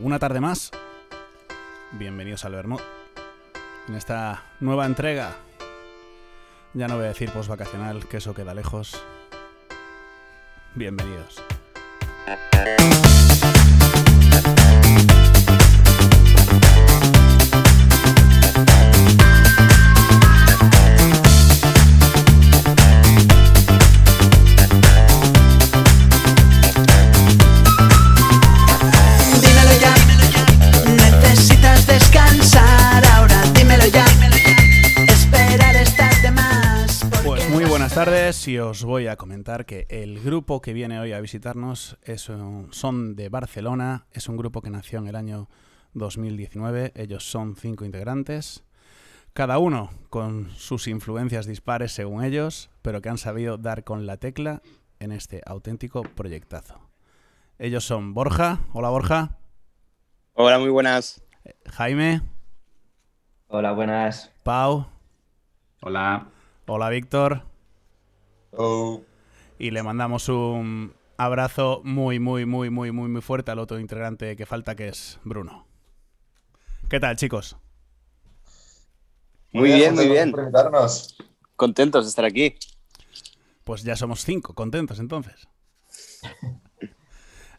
una tarde más. Bienvenidos al Vermont. En esta nueva entrega, ya no voy a decir post-vacacional, que eso queda lejos. Bienvenidos. Y os voy a comentar que el grupo que viene hoy a visitarnos es un- son de Barcelona, es un grupo que nació en el año 2019, ellos son cinco integrantes, cada uno con sus influencias dispares según ellos, pero que han sabido dar con la tecla en este auténtico proyectazo. Ellos son Borja, hola Borja, Hola, muy buenas. Jaime, Hola, buenas. Pau, Hola. hola Víctor. Oh. Y le mandamos un abrazo muy, muy, muy, muy, muy, muy fuerte al otro integrante que falta, que es Bruno. ¿Qué tal, chicos? Muy bien, muy bien. Contentos de estar aquí. Pues ya somos cinco, contentos entonces.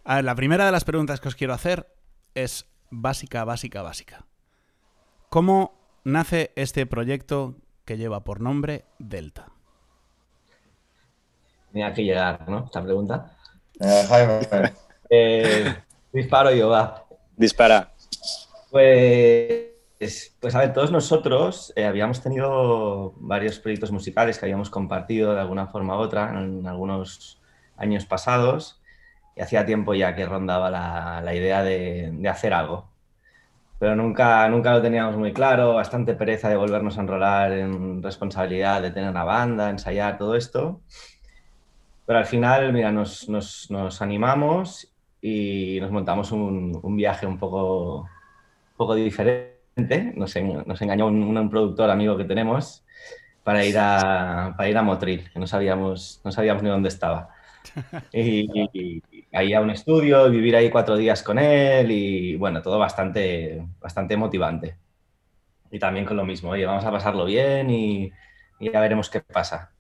A ver, la primera de las preguntas que os quiero hacer es básica, básica, básica. ¿Cómo nace este proyecto que lleva por nombre Delta? Tenía que llegar, ¿no? Esta pregunta. Eh, Jaime, Eh, disparo yo, va. Dispara. Pues, pues a ver, todos nosotros eh, habíamos tenido varios proyectos musicales que habíamos compartido de alguna forma u otra en algunos años pasados y hacía tiempo ya que rondaba la, la idea de, de hacer algo. Pero nunca, nunca lo teníamos muy claro, bastante pereza de volvernos a enrolar en responsabilidad de tener una banda, ensayar, todo esto. Pero al final, mira, nos, nos, nos animamos y nos montamos un, un viaje un poco, un poco diferente. Nos, en- nos engañó un, un productor amigo que tenemos para ir a, para ir a Motril, que no sabíamos, no sabíamos ni dónde estaba. Y, y- ahí a un estudio, vivir ahí cuatro días con él y bueno, todo bastante, bastante motivante. Y también con lo mismo, oye, vamos a pasarlo bien y, y ya veremos qué pasa.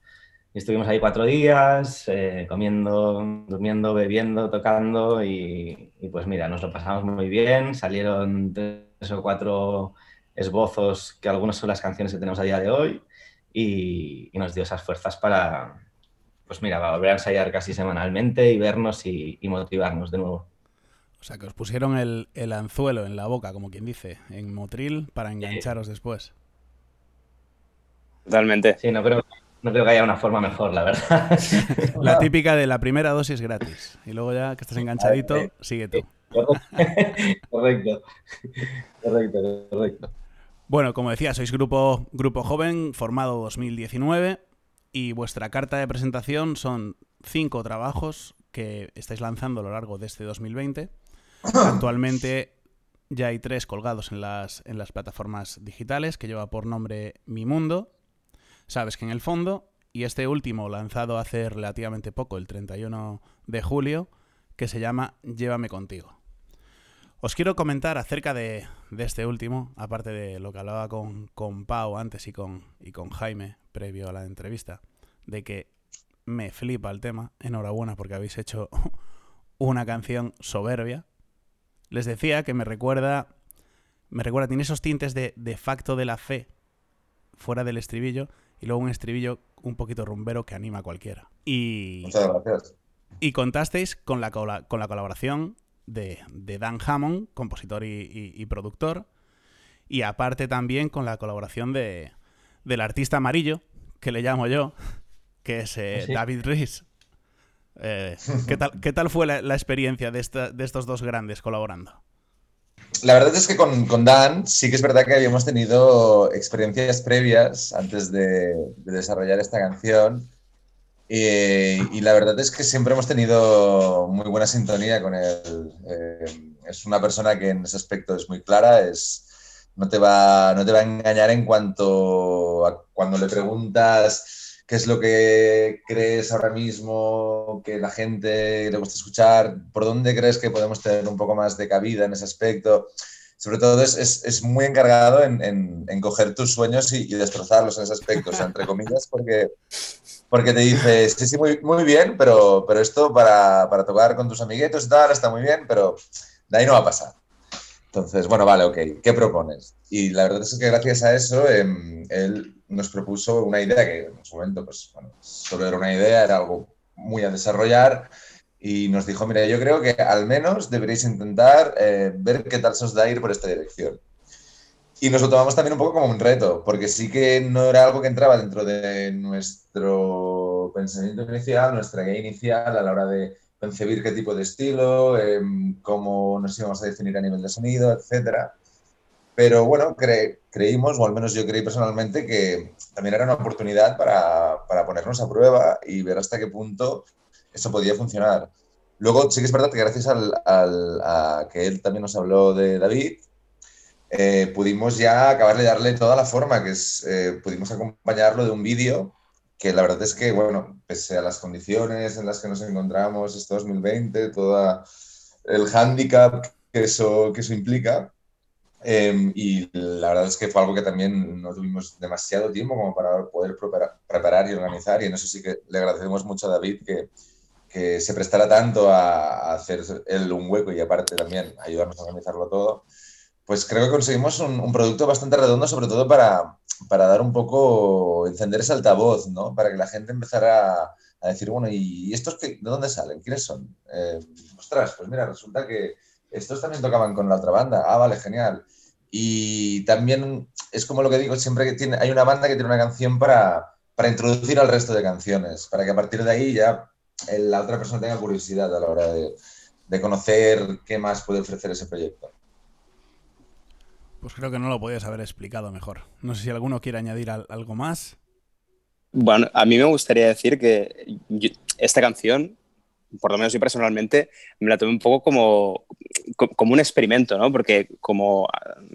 Estuvimos ahí cuatro días, eh, comiendo, durmiendo, bebiendo, tocando y, y pues mira, nos lo pasamos muy bien. Salieron tres o cuatro esbozos que algunas son las canciones que tenemos a día de hoy y, y nos dio esas fuerzas para, pues mira, para volver a ensayar casi semanalmente y vernos y, y motivarnos de nuevo. O sea, que os pusieron el, el anzuelo en la boca, como quien dice, en Motril, para engancharos después. Totalmente. Sí, no creo, no creo que haya una forma mejor, la verdad. La típica de la primera dosis gratis. Y luego ya que estás enganchadito, sigue tú. correcto, correcto, correcto. Bueno, como decía, sois grupo, grupo joven, formado 2019, y vuestra carta de presentación son cinco trabajos que estáis lanzando a lo largo de este 2020. Actualmente ya hay tres colgados en las, en las plataformas digitales, que lleva por nombre Mi Mundo, Sabes que en el fondo, y este último lanzado hace relativamente poco, el 31 de julio, que se llama Llévame contigo. Os quiero comentar acerca de, de este último, aparte de lo que hablaba con, con Pau antes y con, y con Jaime previo a la entrevista, de que me flipa el tema. Enhorabuena porque habéis hecho una canción soberbia. Les decía que me recuerda, me recuerda, tiene esos tintes de, de facto de la fe fuera del estribillo y luego un estribillo un poquito rumbero que anima a cualquiera. Y, muchas gracias. y contasteis con la, cola- con la colaboración de, de Dan Hammond, compositor y, y- y productor, y aparte también con la colaboración de, del artista amarillo, que le llamo yo, que es eh, Sí. David Rees. Eh, ¿qué, tal, ¿Qué tal fue la, la experiencia de, esta- de estos dos grandes colaborando? La verdad es que con, con Dan sí que es verdad que habíamos tenido experiencias previas antes de, de desarrollar esta canción. Eh, y la verdad es que siempre hemos tenido muy buena sintonía con él. Eh, es una persona que en ese aspecto es muy clara, es, no, te va, no te va a engañar en cuanto a cuando le preguntas qué es lo que crees ahora mismo que la gente le gusta escuchar, por dónde crees que podemos tener un poco más de cabida en ese aspecto. Sobre todo es, es, muy encargado en, en, coger tus sueños y, destrozarlos en ese aspecto, entre comillas, porque, porque te dice, sí, sí, muy, muy bien, pero, pero esto para, para tocar con tus amiguetos y tal está muy bien, pero de ahí no va a pasar. Entonces, bueno, vale, ok, ¿qué propones? Y la verdad es que gracias a eso eh, él nos propuso una idea que en su momento, pues, bueno, solo era una idea, era algo muy a desarrollar y nos dijo, mira, yo creo que al menos deberéis intentar eh, ver qué tal se os da ir por esta dirección. Y nos lo tomamos también un poco como un reto, porque sí que no era algo que entraba dentro de nuestro pensamiento inicial, nuestra guía inicial a la hora de concebir qué tipo de estilo, eh, cómo nos íbamos a definir a nivel de sonido, etcétera. Pero bueno, cre creímos, o al menos yo creí personalmente, que también era una oportunidad para, para, ponernos a prueba y ver hasta qué punto eso podía funcionar. Luego, sí que es verdad que gracias al, al, a que él también nos habló de David, eh, pudimos ya acabar de darle toda la forma, que es, eh, pudimos acompañarlo de un vídeo que la verdad es que, bueno, pese a las condiciones en las que nos encontramos este 2020, todo el hándicap que eso, que eso implica, eh, y la verdad es que fue algo que también no tuvimos demasiado tiempo como para poder preparar, preparar y organizar, y en eso sí que le agradecemos mucho a David que, que se prestara tanto a, a hacer él un hueco y aparte también ayudarnos a organizarlo todo pues creo que conseguimos un, un, producto bastante redondo, sobre todo para, para dar un poco, encender ese altavoz, ¿no? Para que la gente empezara a, a decir, bueno, ¿y estos qué, de dónde salen? ¿Quiénes son? Eh, ostras, pues mira, resulta que estos también tocaban con la otra banda. Ah, vale, genial. Y también es como lo que digo, siempre que tiene, hay una banda que tiene una canción para, para introducir al resto de canciones, para que a partir de ahí ya la otra persona tenga curiosidad a la hora de, de conocer qué más puede ofrecer ese proyecto. Pues creo que no lo podías haber explicado mejor. No sé si alguno quiere añadir algo más. Bueno, a mí me gustaría decir que yo, esta canción, por lo menos yo personalmente, me la tomé un poco como, como un experimento, ¿no? Porque como,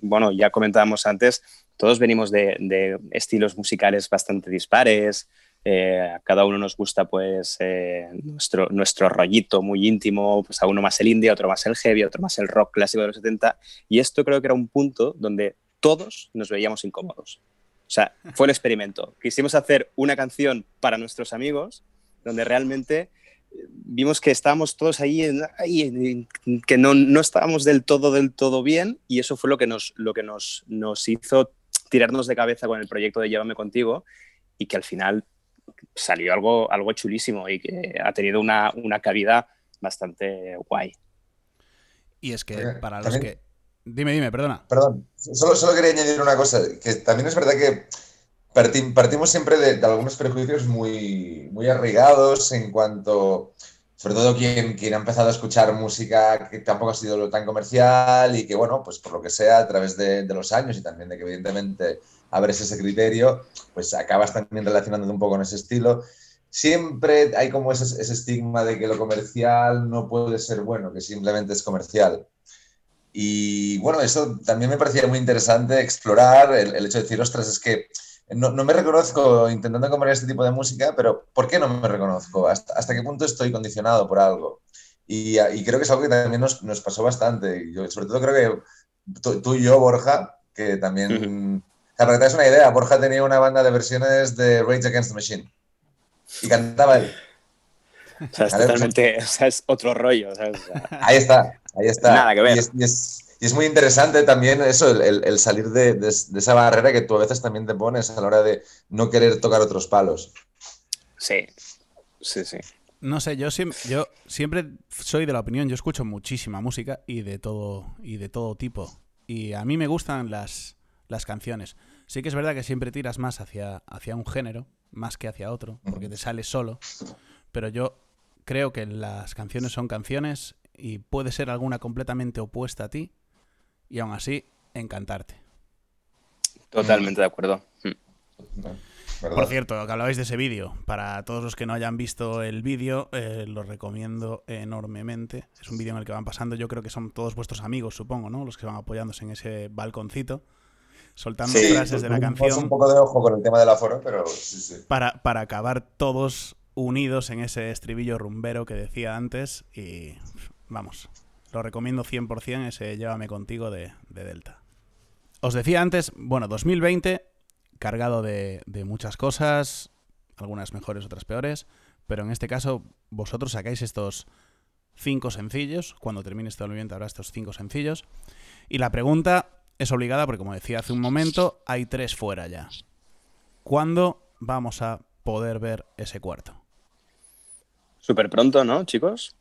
bueno, ya comentábamos antes, todos venimos de, de estilos musicales bastante dispares, eh, a cada uno nos gusta pues eh, nuestro, nuestro rollito muy íntimo, pues a uno más el indie, a otro más el heavy, a otro más el rock clásico de los 70 y esto creo que era un punto donde todos nos veíamos incómodos. O sea, fue el experimento. Quisimos hacer una canción para nuestros amigos donde realmente vimos que estábamos todos ahí, ahí que no, no, estábamos del todo, del todo bien y eso fue lo que, nos, lo que nos, nos hizo tirarnos de cabeza con el proyecto de Llévame contigo y que al final salió algo, algo chulísimo y que ha tenido una, una cabida bastante guay. Y es que para los que... Dime, dime, perdona. Perdón, solo, solo quería añadir una cosa, que también es verdad que partimos siempre de, de, algunos prejuicios muy, muy arraigados en cuanto, sobre todo quien, quien ha empezado a escuchar música que tampoco ha sido tan comercial y que, bueno, pues por lo que sea, a través de, de los años y también de que evidentemente abres ese criterio, pues acabas también relacionándote un poco con ese estilo. Siempre hay como ese, ese estigma de que lo comercial no puede ser bueno, que simplemente es comercial. Y bueno, eso también me parecía muy interesante explorar el, el hecho de decir, ostras, es que no, no, me reconozco intentando componer este tipo de música, pero ¿por qué no me reconozco? ¿Hasta, hasta qué punto eey condicionado por algo? Y, y, creo que es algo que también nos, nos pasó bastante. Yo, sobre todo creo que tú, tú, y yo, Borja, que también... Uh -huh. Para que te das una idea, Borja tenía una banda de versiones de Rage Against the Machine. Y cantaba él. O sea, es totalmente, o sea, es otro rollo. O sea, ahí está, ahí está. Nada que ver. Y es, y es, y es muy interesante también eso, el, el salir de, de, de, esa barrera que tú a veces también te pones a la hora de no querer tocar otros palos. Sí, sí, sí. No sé, yo siempre, yo siempre soy de la opinión, yo escucho muchísima música y de todo, y de todo tipo. Y a mí me gustan las, las canciones. Sí que es verdad que siempre tiras más hacia, hacia un género, más que hacia otro, porque te sales solo. Pero yo creo que las canciones son canciones y puede ser alguna completamente opuesta a ti y aún así encantarte. Totalmente de acuerdo. ¿Verdad? Por cierto, que hablabais de ese vídeo. Para todos los que no hayan visto el vídeo, eh, lo recomiendo enormemente. Es un vídeo en el que van pasando, yo creo que son todos vuestros amigos, supongo, ¿no? Los que van apoyándose en ese balconcito. soltando Sí, frases de la canción un poco de ojo con el tema del aforo, pero sí, sí. para, para acabar todos unidos en ese estribillo rumbero que decía antes y vamos, lo recomiendo 100% ese Llévame contigo de, de Delta. Os decía antes, bueno, 2020 cargado de, de muchas cosas, algunas mejores, otras peores, pero en este caso vosotros sacáis estos cinco sencillos, cuando termine este 2020 habrá estos cinco sencillos, y la pregunta es obligada porque como decía hace un momento, hay tres fuera ya. ¿Cuándo vamos a poder ver ese cuarto? Súper pronto, ¿no, chicos?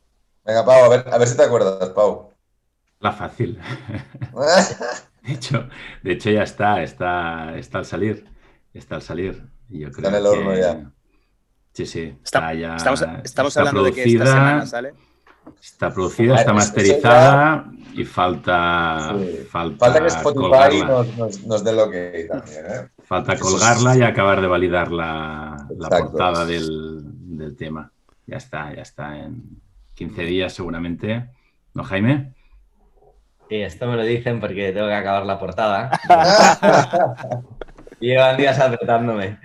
Venga, Pau, a ver, a ver si te acuerdas, Pau. La fácil. De hecho, de hecho ya está, está, está al salir. Está al salir. Yo creo en el que- horno ya. Sí, sí. Está- Está ya, estamos estamos está hablando de que esta producida, semana sale. Está producida, está masterizada y falta, Sí. falta, Falta que Spotify colgarla. nos, nos, nos dé lo que también, ¿eh? Falta colgarla y acabar de validar la, portada del, del tema. Ya está, ya está en 15 días seguramente. ¿No, Jaime? Sí, esto me lo dicen porque tengo que acabar la portada. Llevan días apretándome.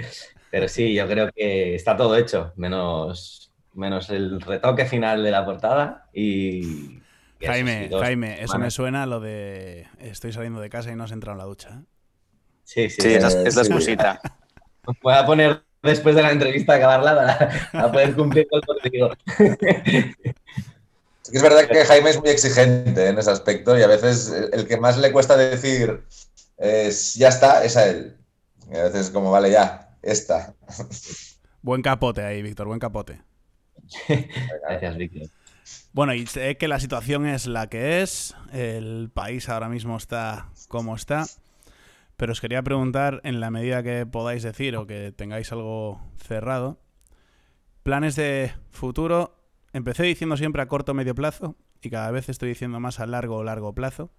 Pero sí, yo creo que está todo hecho, menos, menos el retoque final de la portada y... y eso Jaime, sí, Jaime, eso me suena a lo de estoy saliendo de casa y no has entrado en la ducha. ¿eh? Sí, sí, Sí, sí. es la, es la sí. excusita. Voy a poner después de la entrevista acabarla para, para poder cumplir con lo que digo. Sí que es verdad que Jaime es muy exigente en ese aspecto y a veces el que más le cuesta decir es, ya está, es a él. Y a veces como, vale, ya, está. Buen capote ahí, Víctor, buen capote. Gracias, Víctor. Bueno, y sé que la situación es la que es, el país ahora mismo está como está, pero os quería preguntar, en la medida que podáis decir o que tengáis algo cerrado, planes de futuro. Empecé diciendo siempre a corto o medio plazo y cada vez estoy diciendo más a largo o largo plazo.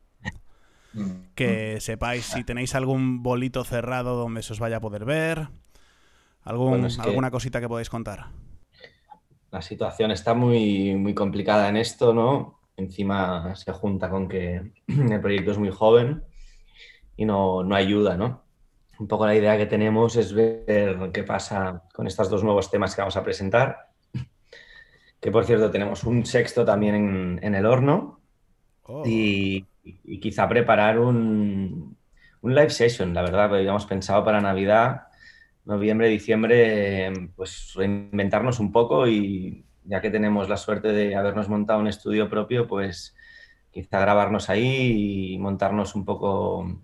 Que sepáis si tenéis algún bolito cerrado donde se os vaya a poder ver, algún, Bueno, es que- alguna cosita que podáis contar. La situación está muy, muy complicada en esto, ¿no? Encima se junta con que el proyecto es muy joven y no, no ayuda, ¿no? Un poco la idea que tenemos es ver qué pasa con estos dos nuevos temas que vamos a presentar. Que por cierto, tenemos un sexto también en, en el horno Oh. y, y quizá preparar un, un live session, la verdad, habíamos pensado para Navidad, noviembre, diciembre, pues reinventarnos un poco y ya que tenemos la suerte de habernos montado un estudio propio, pues quizá grabarnos ahí y montarnos un poco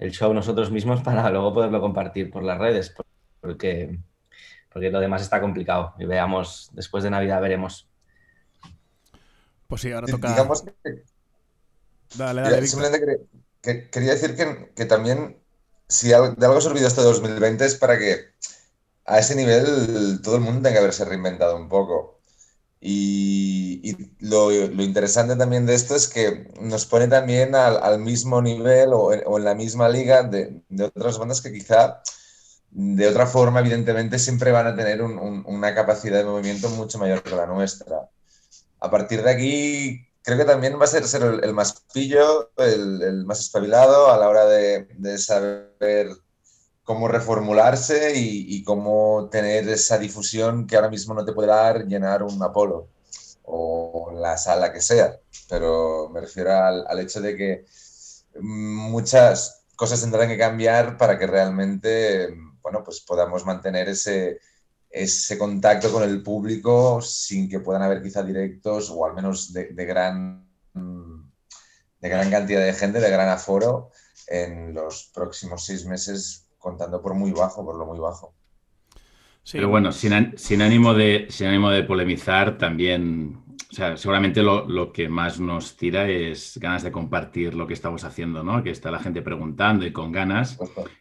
el show nosotros mismos para luego poderlo compartir por las redes, porque, porque lo demás está complicado y veamos, después de Navidad veremos. Pues sí, ahora toca. Digamos que Dale, dale, simplemente quería, que- quería decir que, que también, si al- de algo ha servido este 2020 es para que a ese nivel todo el mundo tenga que haberse reinventado un poco. Y, y lo, lo interesante también de esto es que nos pone también al, al mismo nivel o o en la misma liga de, de otras bandas que quizá de otra forma, evidentemente, siempre van a tener un- un- una capacidad de movimiento mucho mayor que la nuestra. A partir de aquí, creo que también va a ser, ser el, el más pillo, el, el más espabilado a la hora de, de saber cómo reformularse y, cómo tener esa difusión que ahora mismo no te puede dar llenar un Apolo o la sala que sea. Pero me refiero al, al hecho de que muchas cosas tendrán que cambiar para que realmente bueno, pues podamos mantener ese, ese contacto con el público sin que puedan haber quizá directos o al menos de, de gran, de gran cantidad de gente, de gran aforo en los próximos seis meses, contando por muy bajo, por lo muy bajo. Sí, Pero bueno, sin, sin ánimo de, sin ánimo de polemizar, también, o sea, seguramente lo, lo que más nos tira es ganas de compartir lo que estamos haciendo, ¿no? Que está la gente preguntando y con ganas.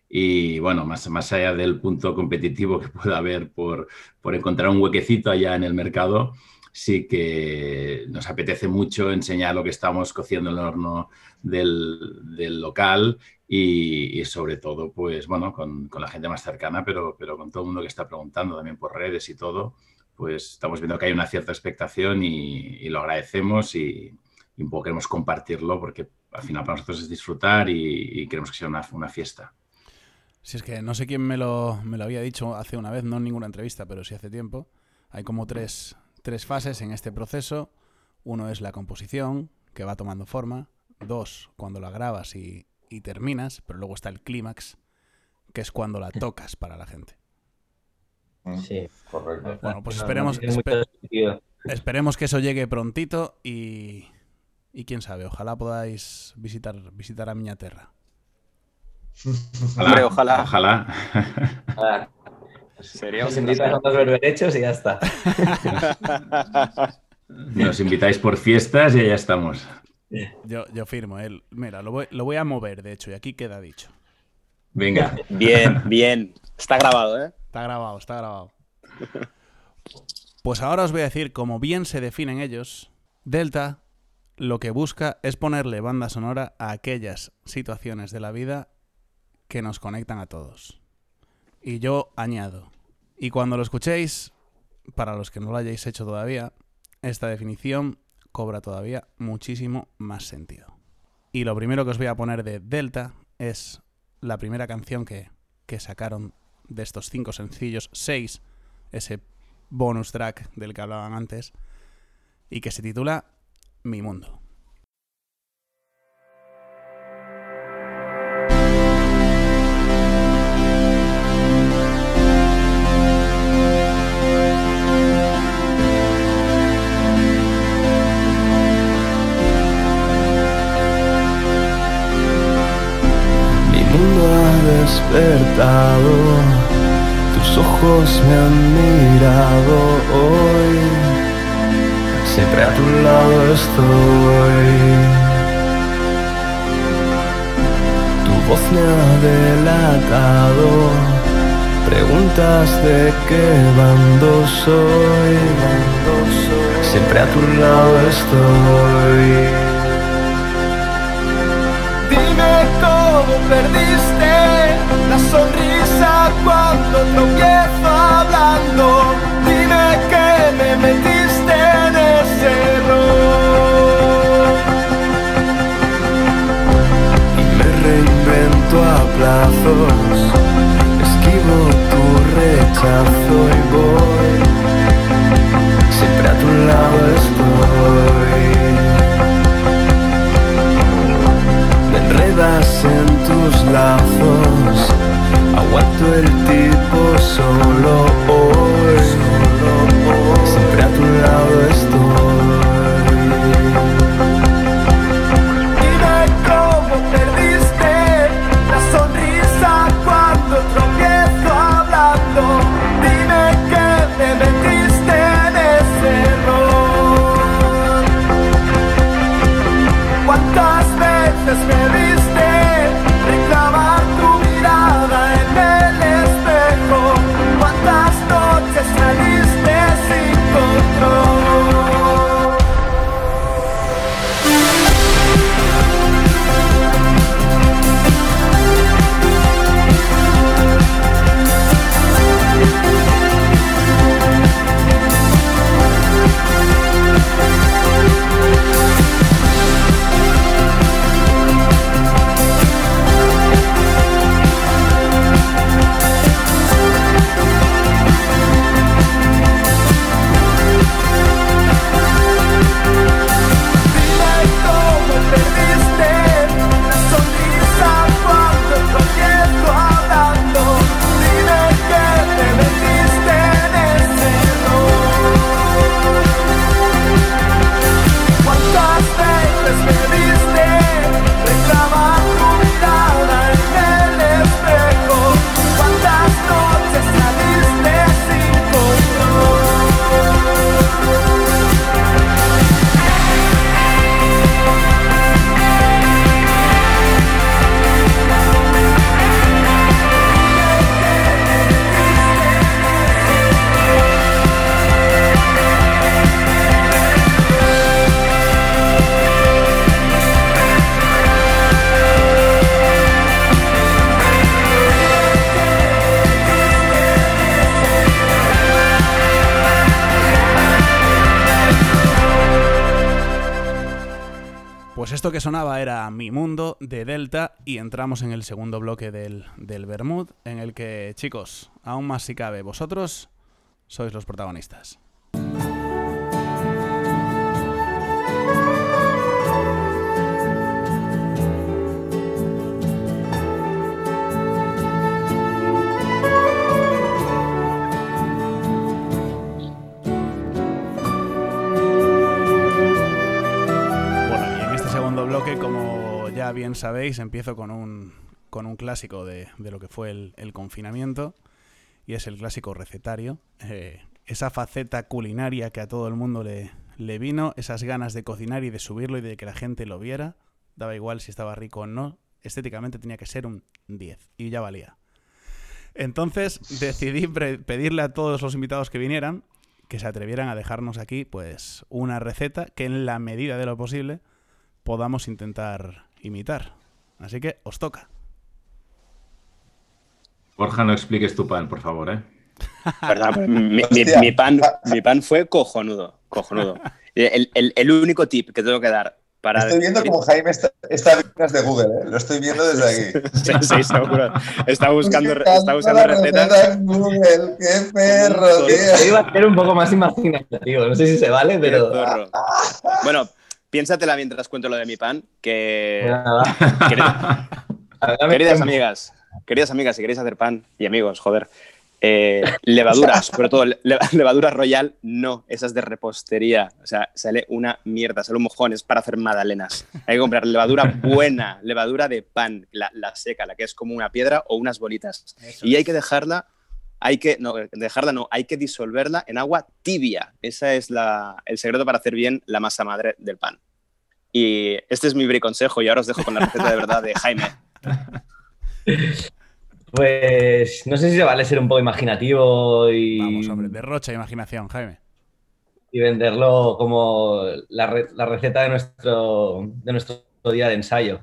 Y bueno, más, más allá del punto competitivo que pueda haber por, por encontrar un huequecito allá en el mercado, sí que nos apetece mucho enseñar lo que estamos cociendo en el horno del, del local y, y sobre todo, pues bueno, con, con la gente más cercana, pero, pero con todo el mundo que está preguntando también por redes y todo, pues estamos viendo que hay una cierta expectación y, y lo agradecemos y, y un poco queremos compartirlo porque al final para nosotros es disfrutar y, queremos que sea una, una fiesta. Si es que no sé quién me lo, me lo había dicho hace una vez, no en ninguna entrevista, pero sí hace tiempo. Hay como tres, tres fases en este proceso. Uno es la composición, que va tomando forma. Dos, cuando la grabas y, y terminas. Pero luego está el clímax, que es cuando la tocas para la gente. Sí. Correcto. Bueno, pues esperemos, esperemos que eso llegue prontito y, y quién sabe, ojalá podáis visitar, visitar a Miña Terra. Hombre, ojalá. Ojalá. Nada, Sería Nos un invitan a los berberechos y ya está. Nos invitáis por fiestas y ya estamos. Yo, yo firmo, él. Mira, lo voy, lo voy a mover, de hecho, y aquí queda dicho. Venga. Bien, bien. Está grabado, ¿eh? Está grabado, está grabado. Pues ahora os voy a decir cómo bien se definen ellos. Delta lo que busca es ponerle banda sonora a aquellas situaciones de la vida que nos conectan a todos. Y yo añado, y cuando lo escuchéis, para los que no lo hayáis hecho todavía, esta definición cobra todavía muchísimo más sentido. Y lo primero que os voy a poner de Delta es la primera canción que, que sacaron de estos cinco sencillos, seis, ese bonus track del que hablaban antes, y que se titula Mi Mundo. Tus ojos me han mirado hoy, siempre a tu lado estoy. Tu voz me ha delatado, preguntas de qué bando soy, siempre a tu lado estoy. Dime cómo perdiste la sonrisa cuando tropiezo hablando. Dime que me metiste en ese error. Y me reinvento a plazos. Esquivo tu rechazo sonaba era Mi Mundo de Delta y entramos en el segundo bloque del, del Bermud, en el que, chicos, aún más si cabe, vosotros sois los protagonistas. Sabéis, empiezo con un, con un clásico de, de lo que fue el, confinamiento, y es el clásico recetario. Eh, esa faceta culinaria que a todo el mundo le, le vino, esas ganas de cocinar y de subirlo y de que la gente lo viera, daba igual si estaba rico o no, estéticamente tenía que ser un 10, y ya valía. Entonces decidí pedirle a todos los invitados que vinieran que se atrevieran a dejarnos aquí pues una receta que en la medida de lo posible podamos intentar imitar. Así que os toca. Borja, no expliques tu pan, por favor, ¿eh? ¿Verdad? Mi, mi- Hostia. mi pan, mi pan fue cojonudo, cojonudo. El, el- el único tip que tengo que dar para... Estoy viendo como Jaime está, está viendo las de Google, ¿eh? Lo estoy viendo desde aquí. Sí, sí, seguro. Está buscando, está buscando recetas. receta en Google. ¡Qué perro, tío! Yo iba a ser un poco más imaginativo, no sé si se vale, pero... Bueno, piénsatela mientras cuento lo de mi pan, que... Queridas amigas, queridas amigas, si queréis hacer pan, y amigos, joder, eh, levadura, sobre todo le- levadura royal, no, esas de repostería. O sea, sale una mierda, sale un mojón, es para hacer magdalenas. Hay que comprar levadura buena, levadura de pan, la, la seca, la que es como una piedra o unas bolitas. Y hay que dejarla, hay que, no, dejarla no, hay que disolverla en agua tibia. Ese es la, el secreto para hacer bien la masa madre del pan. Y este es mi briconsejo y ahora os dejo con la receta de verdad de Jaime. Pues no sé si se vale ser un poco imaginativo y, Vamos, hombre, derrocha imaginación, Jaime. y venderlo como la, re- la receta de nuestro, de nuestro día de ensayo.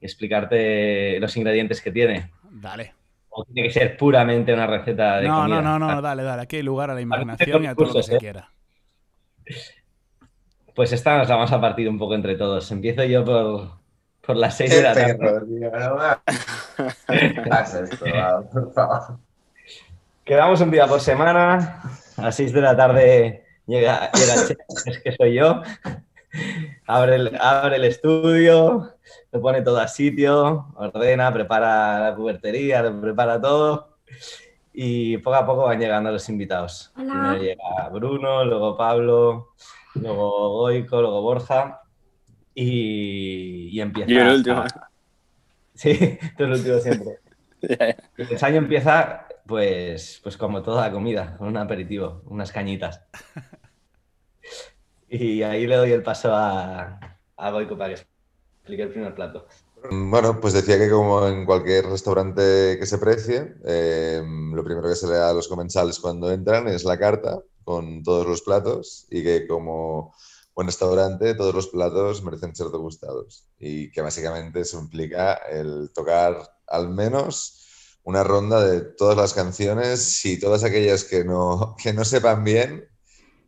Y explicarte los ingredientes que tiene. Dale. O tiene que ser puramente una receta de No, comida. no, no, no, dale, dale. Aquí hay lugar a la imaginación y a todo lo que se ¿eh? quiera. Pues esta nos la vamos a partir un poco entre todos. Empiezo yo por, por las 6 ¡Qué de la tarde. perro, tío! No esto, va, por favor. Quedamos un día por semana. A las 6 de la tarde llega, llega el chef, es que soy yo. Abre el, abre el estudio, lo pone todo a sitio, ordena, prepara la cubertería, lo prepara todo. Y poco a poco van llegando los invitados. Primero llega Bruno, luego Pablo, luego Goico, luego Borja. Y, y empieza. Yo el último. Sí, tú el último siempre. El ensayo empieza, pues, pues como toda la comida, con un aperitivo, unas cañitas. Y ahí le doy el paso a, a Goico para que explique el primer plato. Bueno, pues decía que como en cualquier restaurante que se precie, eh, lo primero que se le da a los comensales cuando entran es la carta con todos los platos y que como buen restaurante todos los platos merecen ser degustados y que básicamente eso implica el tocar al menos una ronda de todas las canciones y todas aquellas que no, que no sepan bien,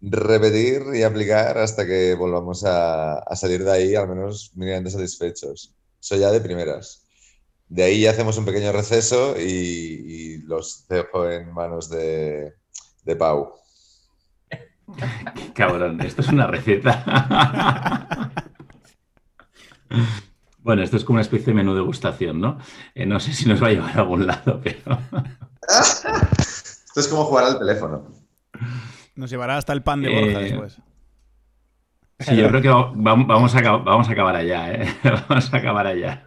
repetir y aplicar hasta que volvamos a, a salir de ahí al menos mínimamente satisfechos. Eso ya de primeras. De ahí ya hacemos un pequeño receso y, y los dejo en manos de, de Pau. Qué cabrón, esto es una receta. Bueno, esto es como una especie de menú degustación, ¿no? Eh, no sé si nos va a llevar a algún lado, pero Esto es como jugar al teléfono. Nos llevará hasta el pan de Borja Eh, después. sí, yo creo que va- va- vamos a, vamos a acabar allá, ¿eh? Vamos a acabar allá.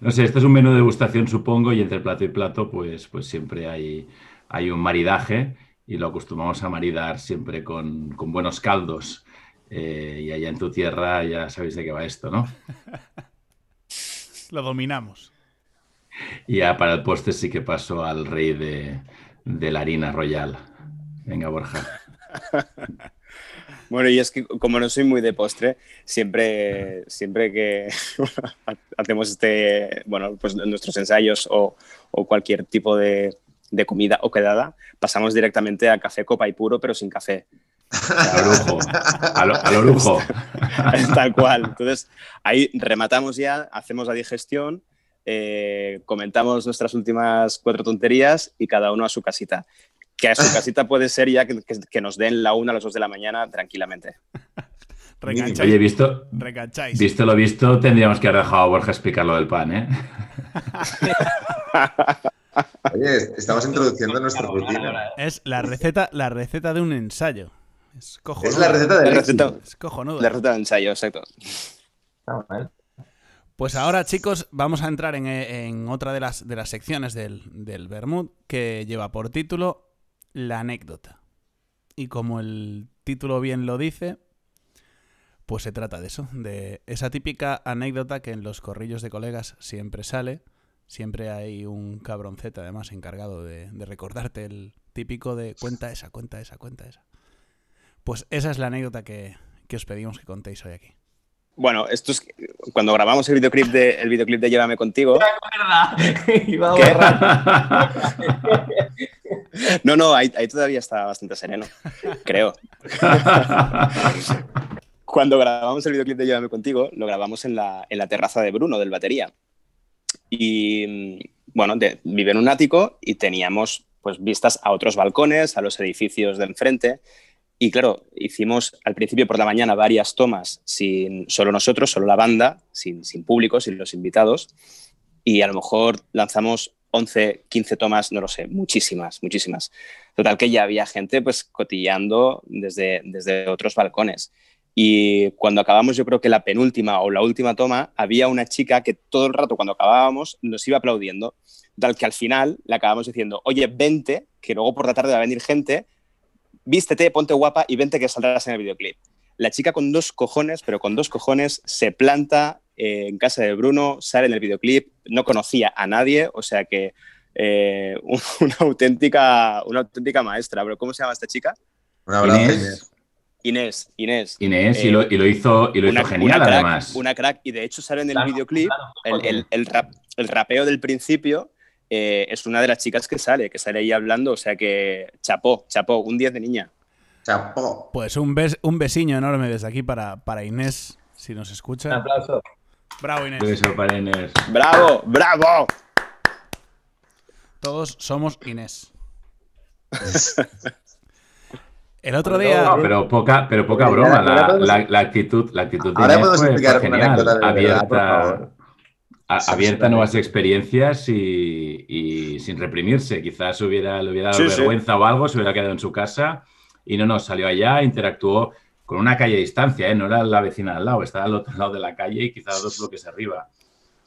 No sé, esto es un menú de degustación, supongo, y entre plato y plato, pues, pues siempre hay, hay un maridaje y lo acostumbramos a maridar siempre con, con buenos caldos. Eh, y allá en tu tierra ya sabéis de qué va esto, ¿no? Lo dominamos. Y ya para el postre sí que paso al rey de, de la harina royal. Venga, Borja. Bueno, y es que como no soy muy de postre, siempre, siempre que hacemos este, bueno, pues nuestros ensayos o, o cualquier tipo de, de comida o quedada, pasamos directamente a café copa y puro, pero sin café. A lo lujo. A lo, a lo lujo. Tal cual. Entonces, ahí rematamos ya, hacemos la digestión, eh, comentamos nuestras últimas cuatro tonterías y cada uno a su casita. Que a su casita puede ser ya que, que- que nos den la una a las dos de la mañana tranquilamente. Oye, visto, visto lo visto, tendríamos que haber dejado a Borja explicar lo del pan, ¿eh? Oye, estamos introduciendo nuestra rutina. Es la receta, la receta de un ensayo. Es cojonudo. Es la receta La del receta. Es cojonudo. la receta de ensayo, exacto. Está mal. Pues ahora, chicos, vamos a entrar en, en otra de las, de las secciones del, del Bermud que lleva por título La anécdota. Y como el título bien lo dice, pues se trata de eso, de esa típica anécdota que en los corrillos de colegas siempre sale. Siempre hay un cabroncete, además, encargado de, recordarte el típico de cuenta esa, cuenta esa, cuenta esa. Pues esa es la anécdota que, que os pedimos que contéis hoy aquí. Bueno, esto es cuando grabamos el videoclip de, el videoclip de Llévame contigo. No, no, ahí, ahí todavía está bastante sereno, creo. Cuando grabamos el videoclip de Llévame contigo, lo grabamos en la, en la terraza de Bruno, del batería. Y bueno, de- vive en un ático y teníamos pues vistas a otros balcones, a los edificios de enfrente. Y claro, hicimos al principio por la mañana varias tomas sin solo nosotros, solo la banda, sin, sin público, sin los invitados. Y a lo mejor lanzamos 11, 15 tomas, no lo sé, muchísimas, muchísimas. Total que ya había gente pues cotillando desde, desde otros balcones. Y cuando acabamos, yo creo que la penúltima o la última toma, había una chica que todo el rato cuando acabábamos nos iba aplaudiendo. Tal que al final le acabamos diciendo, oye, vente, que luego por la tarde va a venir gente, vístete, ponte guapa y vente que saldrás en el videoclip. La chica con dos cojones, pero con dos cojones, se planta eh, en casa de Bruno, sale en el videoclip, no conocía a nadie, o sea que eh, una, auténtica, una auténtica maestra. Pero ¿Cómo se llama esta chica? Un abrazo, Inés. Inés. Inés, Inés. Y, Eh, lo, y lo hizo, y lo Una- hizo genial, una crack, además. Una crack, y de hecho sale en el Claro, videoclip, claro, el, el- el rap- el rapeo del principio eh, es una de las chicas que sale, que sale ahí hablando, o sea que chapó, chapó, un 10 de niña. Chapó. Pues un, bes un besiño enorme desde aquí para, para Inés, si nos Un escucha. aplauso. Bravo, Inés. Beso para Inés. ¡Bravo! ¡Bravo! Todos somos Inés. El otro día. No, pero poca, pero poca broma. La, la- la actitud, la actitud de Ahora Inés podemos explicar fue una genial. anécdota de verdad, abierta, por favor. A- abierta a nuevas experiencias y, y sin reprimirse. Quizás hubiera, le hubiera dado Sí, sí. vergüenza o algo, se hubiera quedado en su casa y no nos salió allá, interactuó con una calle de distancia, ¿eh? no era la vecina al lado, estaba al otro lado de la calle y quizás dos bloques arriba.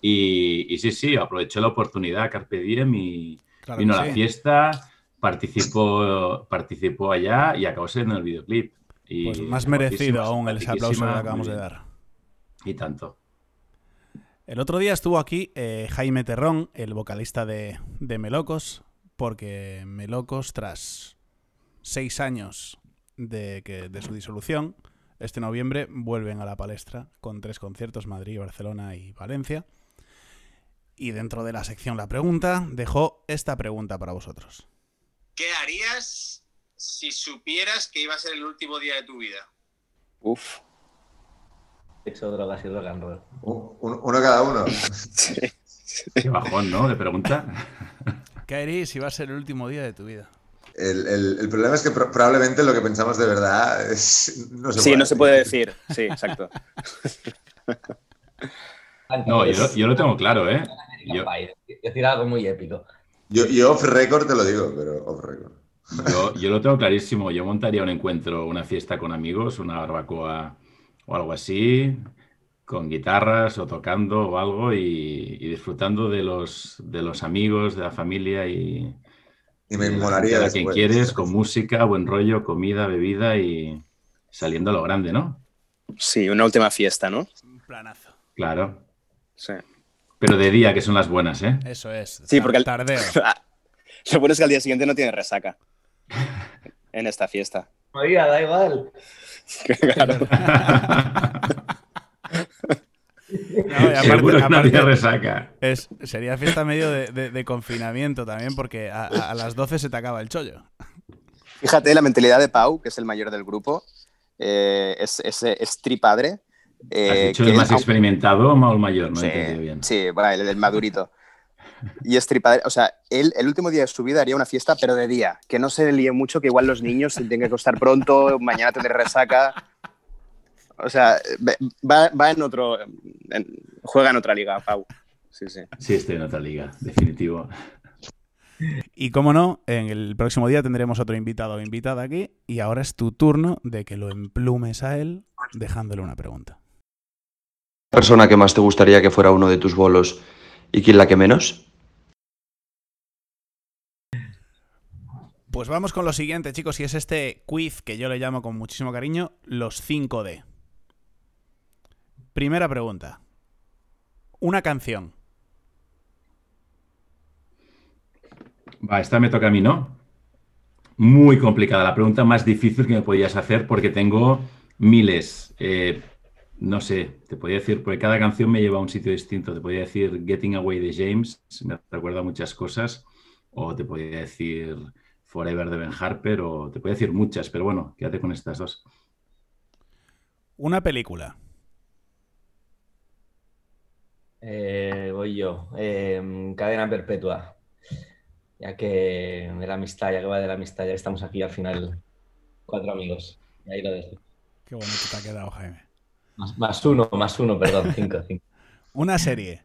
Y, y sí, sí, aprovechó la oportunidad, Carpe Diem, y Claro vino a la sí. fiesta, participó, participó allá y acabó siendo en el videoclip. Y Pues más merecido aún el aplauso que acabamos de dar. Y tanto. El otro día estuvo aquí eh, Jaime Terrón, el vocalista de, de Melocos, porque Melocos, tras seis años de, que, de su disolución, este noviembre vuelven a la palestra con tres conciertos, Madrid, Barcelona y Valencia. Y dentro de la sección La Pregunta, dejó esta pregunta para vosotros. ¿Qué harías si supieras que iba a ser el último día de tu vida? Uf. Sexo, drogas y rock and roll. Uno cada uno. Sí. Qué bajón, ¿no? De pregunta. ¿Qué haríais si va a ser el último día de tu vida? El, el- el problema es que pro- probablemente lo que pensamos de verdad es, no se Sí, puede no se puede decir. Sí, exacto. No, yo, lo- yo lo tengo claro, ¿eh? Yo, Decir algo muy épico. Yo, yo off record te lo digo, pero off record. yo, yo lo tengo clarísimo. Yo montaría un encuentro, una fiesta con amigos, una barbacoa o algo así, con guitarras o tocando o algo y, y disfrutando de los, de los amigos, de la familia y, Y me de molaría a quien quieres, con música, buen rollo, comida, bebida y saliendo a lo grande, ¿no? Sí, una última fiesta, ¿no? Un planazo. Claro. Sí. Pero de día, que son las buenas, ¿eh? Eso es. Sí, porque el- Tardeo. Lo bueno es que al día siguiente no tiene resaca en esta fiesta. Oiga, da igual. Claro. No, y aparte- Seguro que aparte- resaca. Es, sería fiesta medio de, de- de confinamiento también, porque a, las 12 se te acaba el chollo. Fíjate la mentalidad de Pau, que es el mayor del grupo, eh, es, es, es tripadre. eh, ¿Has dicho que el más aunque- experimentado o el mayor? No he sí, entendido bien. sí, bueno, el, el madurito. Y estripadera, o sea, él el último día de su vida haría una fiesta, pero de día, que no se líe mucho, que igual los niños se tienen que acostar pronto, mañana tendré resaca. O sea, va, va en otro, en- juega en otra liga, Pau. Sí, sí. Sí, estoy en otra liga, definitivo. Y como no, en el próximo día tendremos otro invitado o invitada aquí. Y ahora es tu turno de que lo emplumes a él dejándole una pregunta. persona que más te gustaría que fuera uno de tus bolos y quién la que menos? Pues vamos con lo siguiente, chicos, y es este quiz que yo le llamo con muchísimo cariño los 5D. Primera pregunta. Una canción. Va, esta me toca a mí, ¿no? Muy complicada, la pregunta más difícil que me podías hacer porque tengo miles. Eh, no sé, te podría decir, porque cada canción me lleva a un sitio distinto. Te podría decir Getting Away de James, me recuerda muchas cosas, o te podría decir Forever de Ben Harper, o te podría decir muchas, pero bueno, quédate con estas dos. Una película. Eh, voy yo. Eh, cadena perpetua. Ya que de la amistad, ya que va de la amistad, ya estamos aquí al final, cuatro amigos. Y ahí lo dejo. Qué bonito te ha quedado, Jaime. Más, más uno, más uno, perdón, cinco, cinco. Una serie.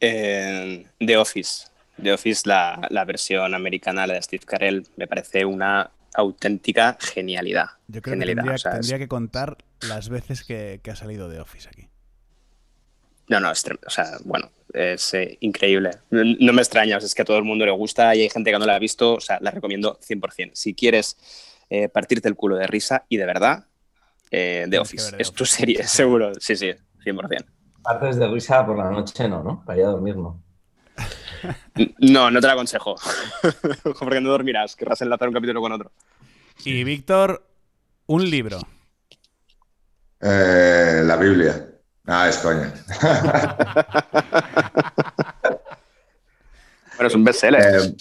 Eh, The Office. The Office, la, la versión americana, la de Steve Carell, me parece una auténtica genialidad. Yo creo que Genialidad, tendría, o sea, es- tendría que contar las veces que, que ha salido de Office aquí. No, no, es o sea, bueno, es eh, increíble. No, no me extraña, o sea, es que a todo el mundo le gusta y hay gente que no la ha visto, o sea, la recomiendo 100%. Si quieres eh, partirte el culo de risa y de verdad, eh, The que Office ver The es tu Office. serie, seguro. Sí, sí, 100%. Partes de risa por la noche, no, ¿no? Para ir a dormir, no. No, no te la aconsejo. Porque no dormirás, querrás enlazar un capítulo con otro. Y Víctor, un libro. Eh, la Biblia. Ah, es coña. Bueno, es un bestseller. Eh,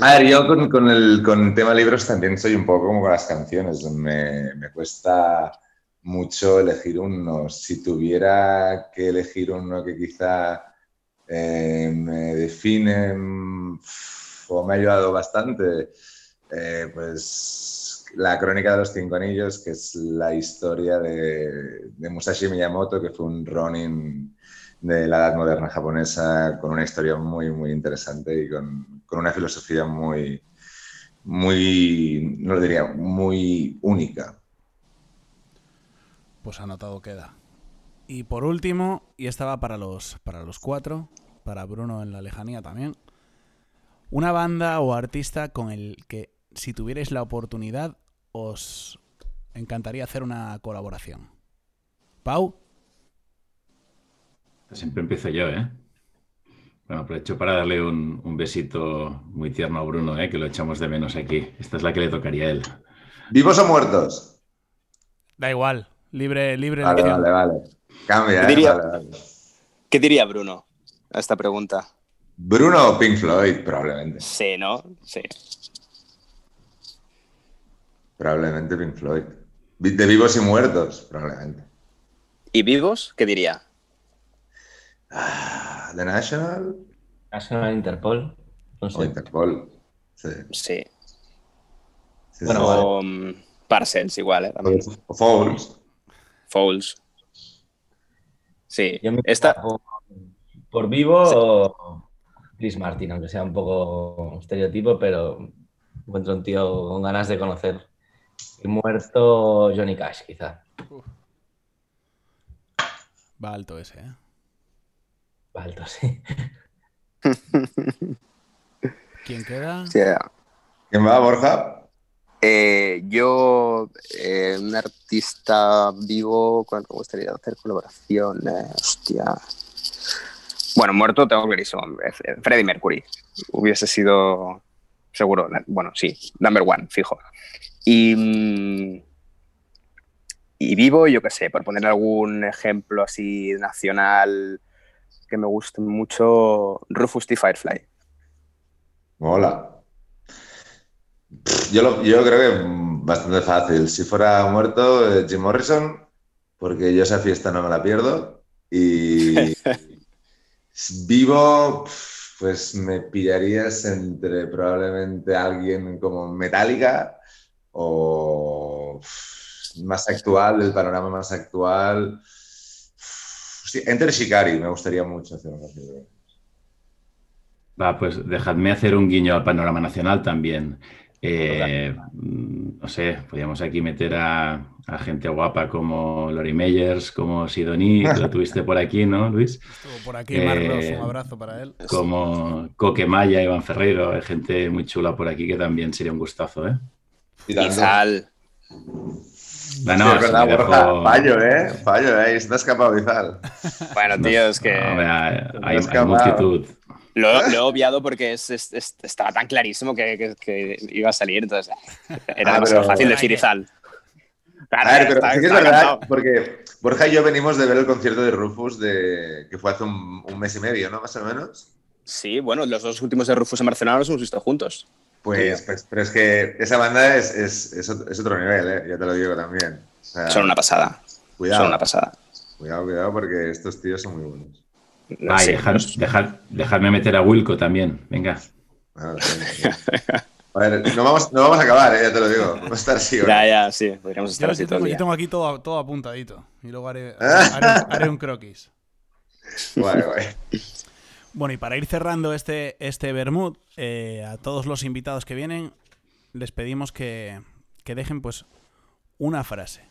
a ver, yo con, con el con tema libros también soy un poco como con las canciones. Me, me cuesta mucho elegir uno. Si tuviera que elegir uno que quizá eh, me define mm, o me ha ayudado bastante, eh, pues la crónica de los cinco anillos, que es la historia de, Musashi Miyamoto, que fue un Ronin de la edad moderna japonesa, con una historia muy, muy interesante y con, con una filosofía muy, muy, no lo diría, muy única. Pues anotado queda. Y por último, y esta va para los, para los cuatro, para Bruno en la lejanía también, una banda o artista con el que, si tuvierais la oportunidad, os encantaría hacer una colaboración. Pau, Siempre empiezo yo, ¿eh? Bueno, aprovecho para darle un, un besito muy tierno a Bruno, ¿eh? que lo echamos de menos aquí. Esta es la que le tocaría a él. ¿Vivos o muertos? da igual, libre, libre Vale, elección. vale, vale. Cambia, ¿eh? Diría- Vale, vale. ¿Qué diría Bruno a esta pregunta? Bruno o Pink Floyd, probablemente. Sí, ¿no? Sí. Probablemente Pink Floyd. De vivos y muertos, probablemente. ¿Y vivos? ¿Qué diría? Ah, The National National Interpol. No o. Interpol. Sí. Sí. sí, Bueno, vale. O mm, Parsons, igual, ¿eh? También. O Fouls. Fouls. Sí. Yo me Esta, por, por vivo o Chris Martin, aunque sea un poco estereotipo, pero encuentro un tío con ganas de conocer. Y muerto Johnny Cash, quizá. Va alto ese, ¿eh? Va Alto, sí. ¿Quién queda? sí, ¿Quién va, Borja? Eh, yo, eh, un artista vivo con el que me gustaría hacer colaboración. eh, hostia. Bueno, muerto tengo clarísimo. eh, Freddie Mercury. Hubiese sido seguro. Bueno, sí, number one, fijo. Y, mm, y vivo, yo qué sé, por poner algún ejemplo así nacional que me guste mucho, Rufus T. Firefly. Mola. Yo, lo- yo creo que bastante fácil. Si fuera muerto, eh, Jim Morrison. porque yo esa fiesta no me la pierdo. Y vivo, pues me pillarías entre probablemente alguien como Metallica o más actual, del panorama más actual. Sí, Enter Shikari, me gustaría mucho hacer una. Va, pues dejadme hacer un guiño al panorama nacional también. Eh, mm, no sé, podríamos aquí meter a, a gente guapa como Lori Meyers, como Sidoní, que lo tuviste por aquí, ¿no, Luis? Estuvo por aquí Marlos, Eh, un abrazo para él. Como Coquemaya, Iván Ferreiro, hay gente muy chula por aquí que también sería un gustazo, ¿eh? Y. Izal. No, Sí, no, es verdad, Borja. Fallo, ¿eh? Fallo, ¿eh? Se te ha escapado Bizal. Bueno, tío, es que No, hay, multitud. Lo, lo he obviado porque es- es- es- estaba tan clarísimo que, que- que iba a salir, entonces era Ah, demasiado pero- fácil decir Izal. Claro, A ver, pero está- sí que es verdad, cantado. porque Borja y yo venimos de ver el concierto de Rufus de, que fue hace un, un mes y medio, ¿no? Más o menos. Sí, bueno, los dos últimos de Rufus en Barcelona los hemos visto juntos. Pues, pues- pero es que esa banda es, es, es ot- es otro nivel, ¿eh? Ya te lo digo también. O sea, Son una pasada. cuidado, Son una pasada. cuidado, cuidado, porque estos tíos son muy buenos. No Ay, dejad- dejadme meter a Wilco también, venga. Ah. A ver, no vamos, no vamos a acabar, ¿eh? Ya te lo digo. Vamos a estar así, ¿o no? Ya, ya, sí, podríamos estar Yo, así yo todo el tengo, yo tengo aquí todo, todo apuntadito. Y luego haré, haré un- haré un croquis. Guay, guay. Bueno, y para ir cerrando este, este Bermud, eh, a todos los invitados que vienen, les pedimos que, que dejen pues una frase.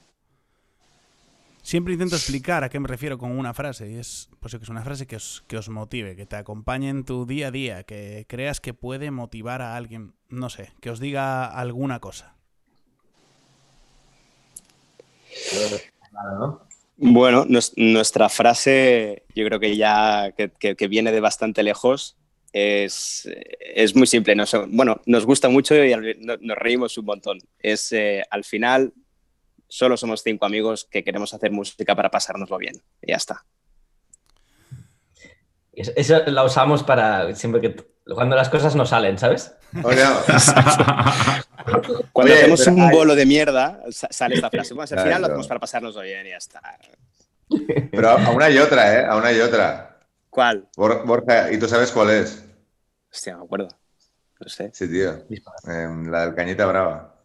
Siempre intento explicar a qué me refiero con una frase, y es pues que es una frase que os, que os motive, que te acompañe en tu día a día, que creas que puede motivar a alguien, no sé, que os diga alguna cosa. Claro, ¿no? Bueno, nues- nuestra frase, yo creo que ya que, que- que viene de bastante lejos, es, es muy simple. Nos, bueno, nos gusta mucho y nos reímos un montón. Es eh, al final, solo somos cinco amigos que queremos hacer música para pasárnoslo bien. Y ya está. Es- Eso la usamos para siempre que cuando las cosas no salen, ¿sabes? Oye, Cuando Oye, hacemos un hay- bolo de mierda, sa- sale esta frase. Bueno, al final lo hacemos para pasárnoslo bien y ya está. pero a una y otra, ¿eh? A una y otra. ¿Cuál? Bor- Borja, ¿y tú sabes cuál es? Hostia, no me acuerdo. No sé. Sí, tío. Em, la del Cañita Brava.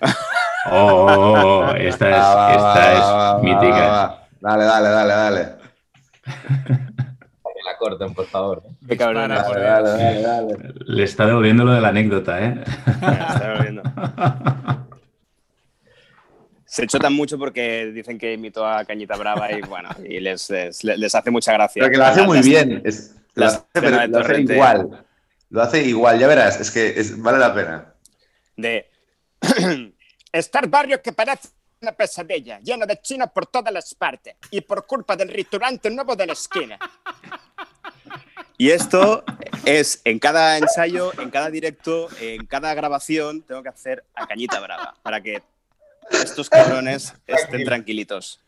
Oh, oh, oh, esta es, Va, va, esta va, es mítica. va. Dale, dale, dale, dale. Que la corten, por favor. Qué cabrón. Dale, dale, dale. Le está devolviendo lo de la anécdota, ¿eh? Está volviendo. Se chotan mucho porque dicen que imitó a Cañita Brava y bueno, y les, les, les hace mucha gracia. Pero que lo hace muy las- bien. Es, lo hace, pero lo igual. Lo hace igual, ya verás. Es que es- vale la pena. De estar barrio que parece una pesadilla, lleno de chinos por todas las partes y por culpa del restaurante nuevo de la esquina. Y esto es en cada ensayo, en cada directo, en cada grabación, tengo que hacer a cañita brava para que estos cabrones estén tranquilitos.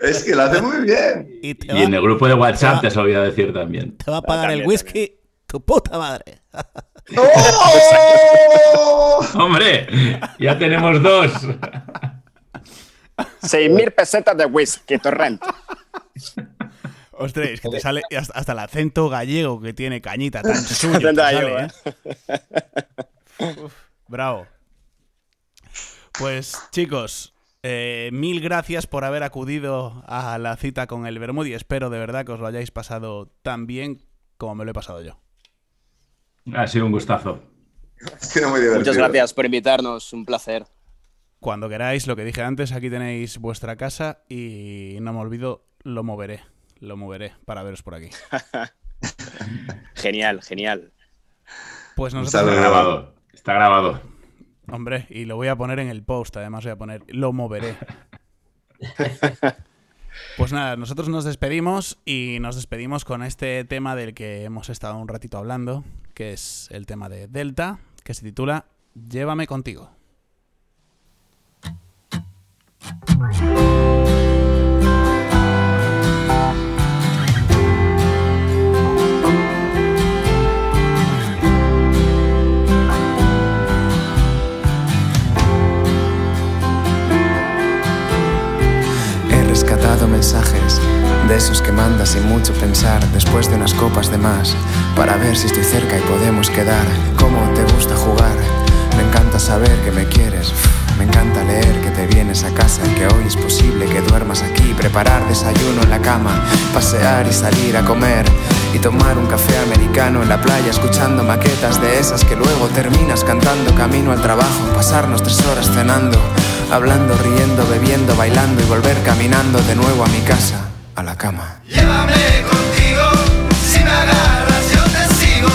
Es que lo hace muy bien. Y te Y en va, el grupo de WhatsApp va- te has olvidado decir también. te va a pagar el también, whisky tu puta madre. ¡Oh! ¡Hombre! Ya tenemos dos. 6.000 pesetas de whisky, torrente. Ostras, es que te sale hasta, hasta el acento gallego que tiene cañita tan suyo. Te sale, ¿eh? Uf, bravo. Pues chicos, eh, mil gracias por haber acudido a la cita con el Bermud y espero de verdad que os lo hayáis pasado tan bien como me lo he pasado yo. Ha sido un gustazo. Ha sido muy divertido. Muchas gracias por invitarnos, un placer. Cuando queráis, lo que dije antes, aquí tenéis vuestra casa y no me olvido, lo moveré. Lo moveré para veros por aquí. Genial, genial. Pues nosotros... Está grabado. Está grabado. Hombre, y lo voy a poner en el post, además voy a poner, lo moveré. Pues nada, nosotros nos despedimos y nos despedimos con este tema del que hemos estado un ratito hablando, que es el tema de Delta, que se titula Llévame contigo. Mensajes de esos que mandas sin mucho pensar después de unas copas de más para ver si estoy cerca y podemos quedar. ¿Cómo te gusta jugar? Me encanta saber que me quieres. Me encanta leer que te vienes a casa que hoy es posible que duermas aquí, preparar desayuno en la cama, pasear y salir a comer y tomar un café americano en la playa escuchando maquetas de esas que luego terminas cantando camino al trabajo, pasarnos tres horas cenando, hablando, riendo, bebiendo, bailando y volver caminando de nuevo a mi casa, a la cama. Llévame contigo, si me agarras yo te sigo,